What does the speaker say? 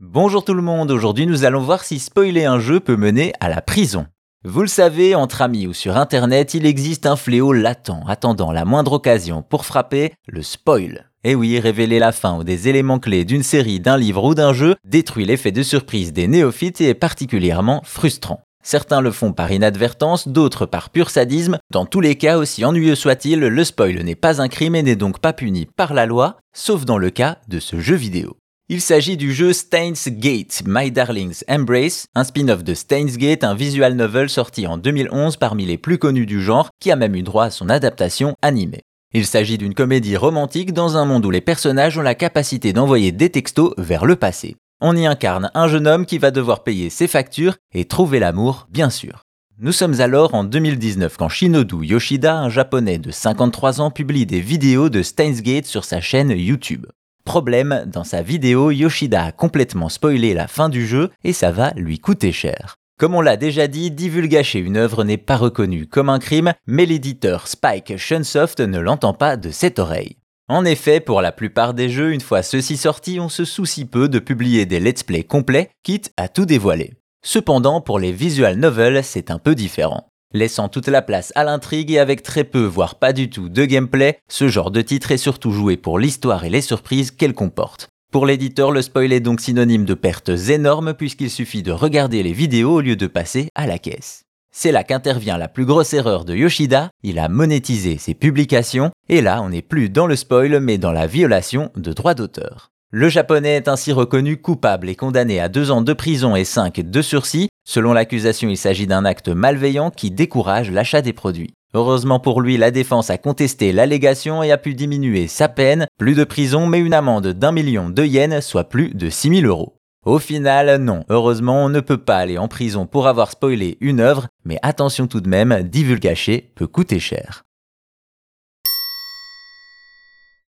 Bonjour tout le monde, aujourd'hui nous allons voir si spoiler un jeu peut mener à la prison. Vous le savez, entre amis ou sur internet, il existe un fléau latent attendant la moindre occasion pour frapper le spoil. Et oui, révéler la fin ou des éléments clés d'une série, d'un livre ou d'un jeu détruit l'effet de surprise des néophytes et est particulièrement frustrant. Certains le font par inadvertance, d'autres par pur sadisme. Dans tous les cas, aussi ennuyeux soit-il, le spoil n'est pas un crime et n'est donc pas puni par la loi, sauf dans le cas de ce jeu vidéo. Il s'agit du jeu Steins Gate, My Darling's Embrace, un spin-off de Steins Gate, un visual novel sorti en 2011 parmi les plus connus du genre, qui a même eu droit à son adaptation animée. Il s'agit d'une comédie romantique dans un monde où les personnages ont la capacité d'envoyer des textos vers le passé. On y incarne un jeune homme qui va devoir payer ses factures et trouver l'amour, bien sûr. Nous sommes alors en 2019 quand Shinodu Yoshida, un japonais de 53 ans, publie des vidéos de Steins Gate sur sa chaîne YouTube. Problème, dans sa vidéo, Yoshida a complètement spoilé la fin du jeu et ça va lui coûter cher. Comme on l'a déjà dit, divulgacher une œuvre n'est pas reconnu comme un crime, mais l'éditeur Spike Shunsoft ne l'entend pas de cette oreille. En effet, pour la plupart des jeux, une fois ceux-ci sortis, on se soucie peu de publier des let's play complets, quitte à tout dévoiler. Cependant, pour les visual novels, c'est un peu différent. Laissant toute la place à l'intrigue et avec très peu, voire pas du tout, de gameplay, ce genre de titre est surtout joué pour l'histoire et les surprises qu'elle comporte. Pour l'éditeur, le spoil est donc synonyme de pertes énormes puisqu'il suffit de regarder les vidéos au lieu de passer à la caisse. C'est là qu'intervient la plus grosse erreur de Yoshida, il a monétisé ses publications, et là on n'est plus dans le spoil mais dans la violation de droits d'auteur. Le japonais est ainsi reconnu coupable et condamné à deux ans de prison et cinq de sursis. Selon l'accusation, il s'agit d'un acte malveillant qui décourage l'achat des produits. Heureusement pour lui, la défense a contesté l'allégation et a pu diminuer sa peine, plus de prison mais une amende d'un million de yens, soit plus de 6000 euros. Au final, non, heureusement, on ne peut pas aller en prison pour avoir spoilé une œuvre, mais attention tout de même, divulgacher peut coûter cher.